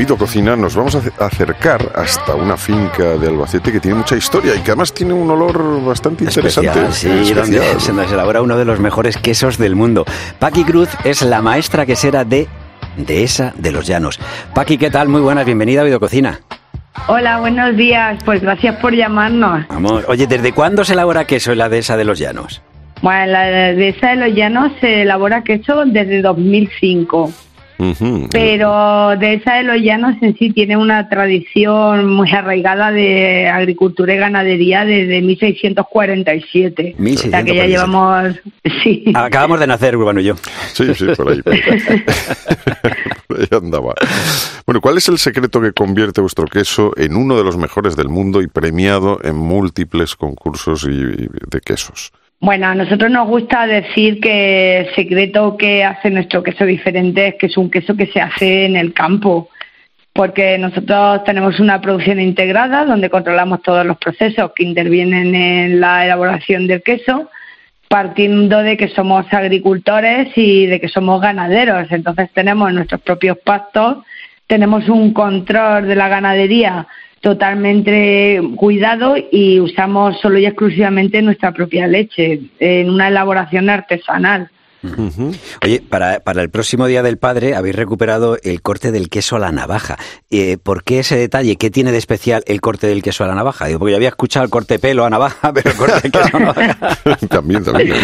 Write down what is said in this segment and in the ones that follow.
Oído Cocina nos vamos a acercar hasta una finca de Albacete que tiene mucha historia y que además tiene un olor bastante interesante. sí, donde se nos elabora uno de los mejores quesos del mundo. Paqui Cruz es la maestra quesera de Dehesa de los Llanos. Paqui, ¿qué tal? Muy buenas, bienvenida a Oído Cocina. Hola, buenos días. Pues gracias por llamarnos. Vamos, oye, ¿desde cuándo se elabora queso en la Dehesa de los Llanos? Bueno, en la Dehesa de los Llanos se elabora queso desde 2005. Pero de esa de los llanos en sí tiene una tradición muy arraigada de agricultura y ganadería desde 1647. 1647. O sea que ya llevamos... Sí. Acabamos de nacer, Urbano y yo. Sí, sí, por ahí. ahí andaba. Bueno, ¿cuál es el secreto que convierte vuestro queso en uno de los mejores del mundo y premiado en múltiples concursos y de quesos? Bueno, a nosotros nos gusta decir que el secreto que hace nuestro queso diferente es que es un queso que se hace en el campo, porque nosotros tenemos una producción integrada donde controlamos todos los procesos que intervienen en la elaboración del queso, partiendo de que somos agricultores y de que somos ganaderos. Entonces tenemos nuestros propios pastos, tenemos un control de la ganadería totalmente cuidado y usamos solo y exclusivamente nuestra propia leche en una elaboración artesanal. Oye, para, para, el próximo Día del Padre habéis recuperado el corte del queso a la navaja. Eh, ¿Por qué ese detalle? ¿Qué tiene de especial el corte del queso a la navaja? Digo, porque yo había escuchado el corte pelo a navaja, pero el corte del queso a navaja... también, también.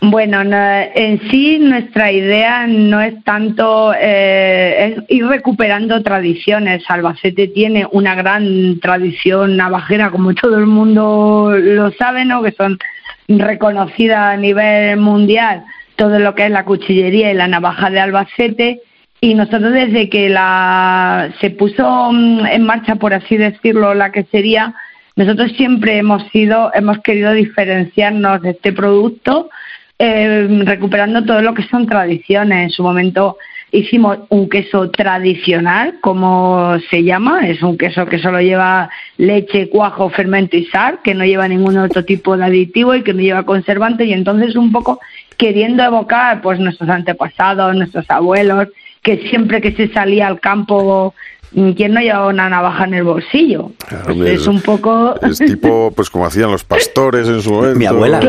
Bueno, en sí nuestra idea no es tanto eh, ir recuperando tradiciones. Albacete tiene una gran tradición navajera, como todo el mundo lo sabe, ¿no? Que son reconocidas a nivel mundial todo lo que es la cuchillería y la navaja de Albacete. Y nosotros desde que la se puso mm, en marcha, por así decirlo, la que sería, nosotros siempre hemos sido, hemos querido diferenciarnos de este producto eh, recuperando todo lo que son tradiciones. En su momento hicimos un queso tradicional, como se llama, es un queso que solo lleva leche, cuajo, fermento y sal, que no lleva ningún otro tipo de aditivo y que no lleva conservante y entonces un poco queriendo evocar pues nuestros antepasados, nuestros abuelos, que siempre que se salía al campo ¿Quién no llevaba una navaja en el bolsillo? Pues es un poco... Es tipo, pues como hacían los pastores en su momento. Mi abuela.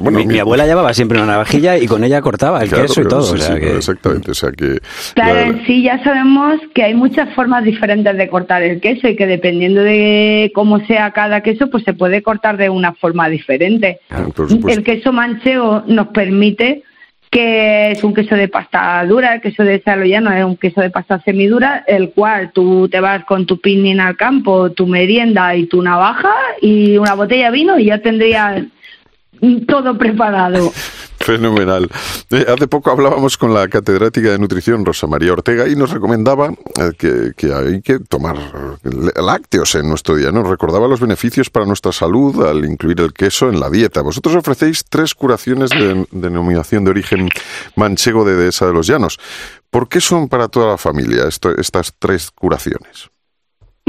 bueno, mi, abuela llevaba siempre una navajilla y con ella cortaba el queso y todo. Exactamente, o sea que... Claro, en sí ya sabemos que hay muchas formas diferentes de cortar el queso y que dependiendo de cómo sea cada queso, pues se puede cortar de una forma diferente. Ah, el queso manchego nos permite que es un queso de pasta dura, el queso de Saloyano es un queso de pasta semidura, el cual tú te vas con tu pinning al campo, tu merienda y tu navaja y una botella de vino y ya tendrías todo preparado. Fenomenal. Eh, hace poco hablábamos con la catedrática de nutrición Rosa María Ortega y nos recomendaba eh, que, hay que tomar lácteos en nuestro día. Nos recordaba los beneficios para nuestra salud al incluir el queso en la dieta. Vosotros ofrecéis tres curaciones de denominación de origen manchego de Dehesa de los Llanos. ¿Por qué son para toda la familia estas tres curaciones?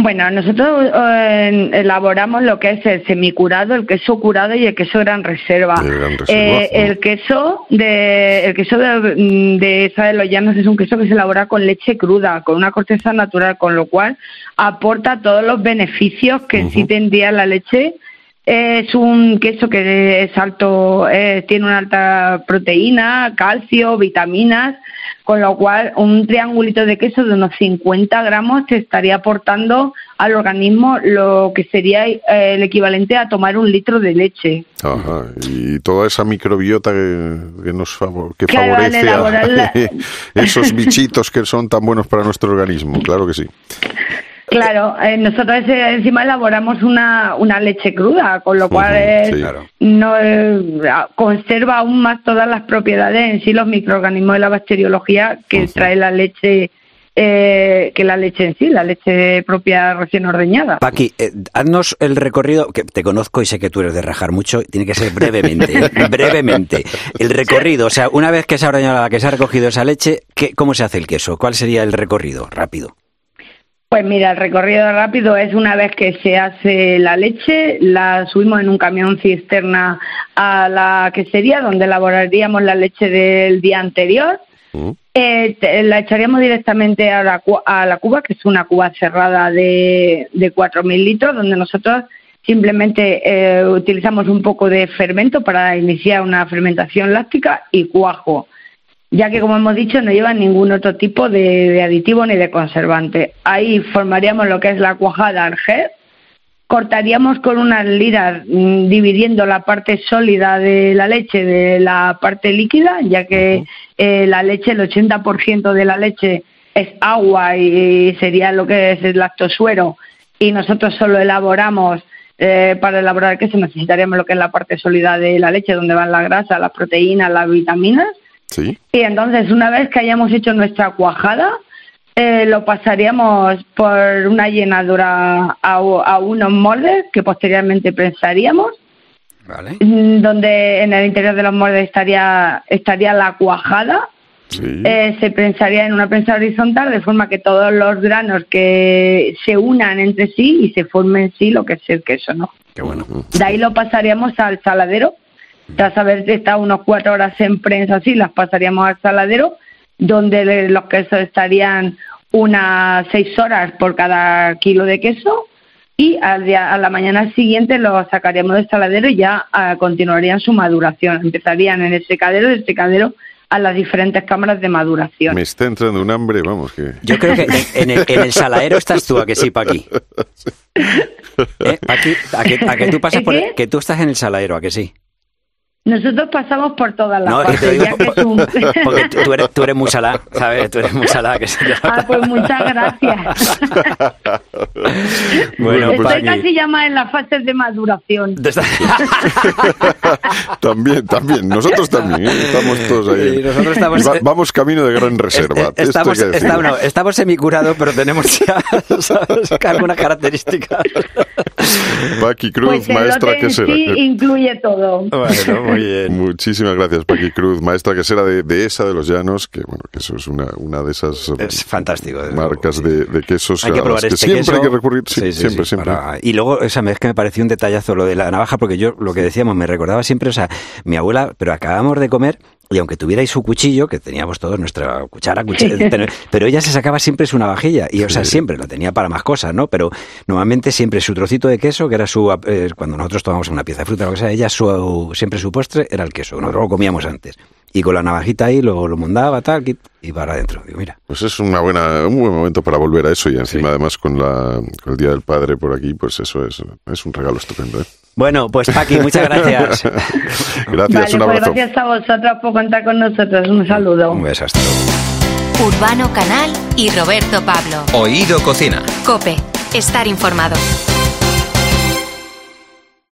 Bueno, nosotros eh, elaboramos lo que es el semicurado, el queso curado y el queso gran reserva. Eh, el queso de el queso de, de esa de los llanos es un queso que se elabora con leche cruda, con una corteza natural, con lo cual aporta todos los beneficios que sí tendría la leche es un queso que es alto, eh, tiene una alta proteína, calcio, vitaminas, con lo cual un triangulito de queso de unos 50 gramos te estaría aportando al organismo lo que sería eh, el equivalente a tomar un litro de leche. Ajá, y toda esa microbiota que, nos que favorece a esos bichitos que son tan buenos para nuestro organismo, claro que sí. Claro, eh, nosotros encima elaboramos una, una leche cruda, con lo cual no eh, conserva aún más todas las propiedades en sí, los microorganismos de la bacteriología que trae la leche eh, que la leche en sí, la leche propia recién ordeñada. Paqui, eh, haznos el recorrido, que te conozco y sé que tú eres de rajar mucho, tiene que ser brevemente, ¿eh? brevemente. El recorrido, o sea, una vez que se ha ordeñado la que se ha recogido esa leche, ¿qué, ¿cómo se hace el queso? ¿Cuál sería el recorrido? Rápido. Pues mira, el recorrido rápido es una vez que se hace la leche, la subimos en un camión cisterna a la quesería donde elaboraríamos la leche del día anterior. Mm. Eh, la echaríamos directamente a la, a la cuba, que es una cuba cerrada de, de 4.000 litros, donde nosotros simplemente eh, utilizamos un poco de fermento para iniciar una fermentación láctica y cuajo ya que como hemos dicho no llevan ningún otro tipo de, aditivo ni de conservante. Ahí formaríamos lo que es la cuajada arger, cortaríamos con unas liras mm, dividiendo la parte sólida de la leche de la parte líquida, ya que eh, la leche, el 80% de la leche es agua y sería lo que es el lactosuero y nosotros solo elaboramos eh, para elaborar queso necesitaríamos lo que es la parte sólida de la leche, donde van la grasa, las proteínas, las vitaminas y entonces, una vez que hayamos hecho nuestra cuajada, eh, lo pasaríamos por una llenadura a, unos moldes que posteriormente prensaríamos. Mm, donde en el interior de los moldes estaría, estaría la cuajada. Eh, se prensaría en una prensa horizontal de forma que todos los granos que se unan entre sí y se formen en sí lo que es el queso, ¿no? Qué bueno. De ahí lo pasaríamos al saladero tras haber estado unos cuatro horas en prensa así, las pasaríamos al saladero, donde los quesos estarían unas seis horas por cada kilo de queso y al día, a la mañana siguiente los sacaríamos del saladero y ya ah, continuarían su maduración. Empezarían en el secadero, del secadero a las diferentes cámaras de maduración. Me está entrando un hambre, vamos que... Yo creo que en el, en el saladero estás tú, a que sí, Paqui. ¿Eh, Paqui a, que, a que tú pasas por... que tú estás en el saladero, a que sí. Nosotros pasamos por todas las no, partes, ya que tú... Porque tú eres, tú eres muy salada, ¿sabes? Tú eres muy salada. Que ah, pues muchas gracias. bueno, pues Estoy casi ya más en las fases de maduración. también, también. Nosotros también. ¿eh? Estamos todos ahí. nosotros estamos, vamos camino de gran reserva. Estamos, está, estamos semicurados, pero tenemos ya ¿sabes? algunas características. Paqui Cruz, pues maestra que será. Sí, incluye todo. Bueno, Muchísimas gracias, Paqui Cruz, maestra que será de, esa de los llanos, que bueno, que eso es una, una de esas es fantástico, marcas de, quesos hay que probar este siempre hay que recurrir, siempre, siempre. Y luego, esa vez que me pareció un detallazo lo de la navaja, porque yo lo que decíamos, me recordaba siempre, o sea, mi abuela, pero acabamos de comer y aunque tuvierais su cuchillo, que teníamos todos nuestra cuchara, cuchillo, pero ella se sacaba siempre su navajilla, y o sea, siempre lo tenía para más cosas, ¿no? Pero normalmente siempre su trocito de queso, que era su, eh, cuando nosotros tomamos una pieza de fruta, lo que sea, ella su, siempre su postre era el queso, nosotros lo comíamos antes. Y con la navajita ahí lo, lo mondaba, tal, y para adentro. Digo, mira. Pues es una buena, un buen momento para volver a eso, y encima además con, la, con el Día del Padre por aquí, pues eso es, es un regalo estupendo, ¿eh? Bueno, pues Paqui, muchas gracias. gracias, un pues abrazo. gracias a vosotros por contar con nosotros. Un saludo. Un beso, Urbano Canal y Roberto Pablo. Oído Cocina. Cope, estar informado.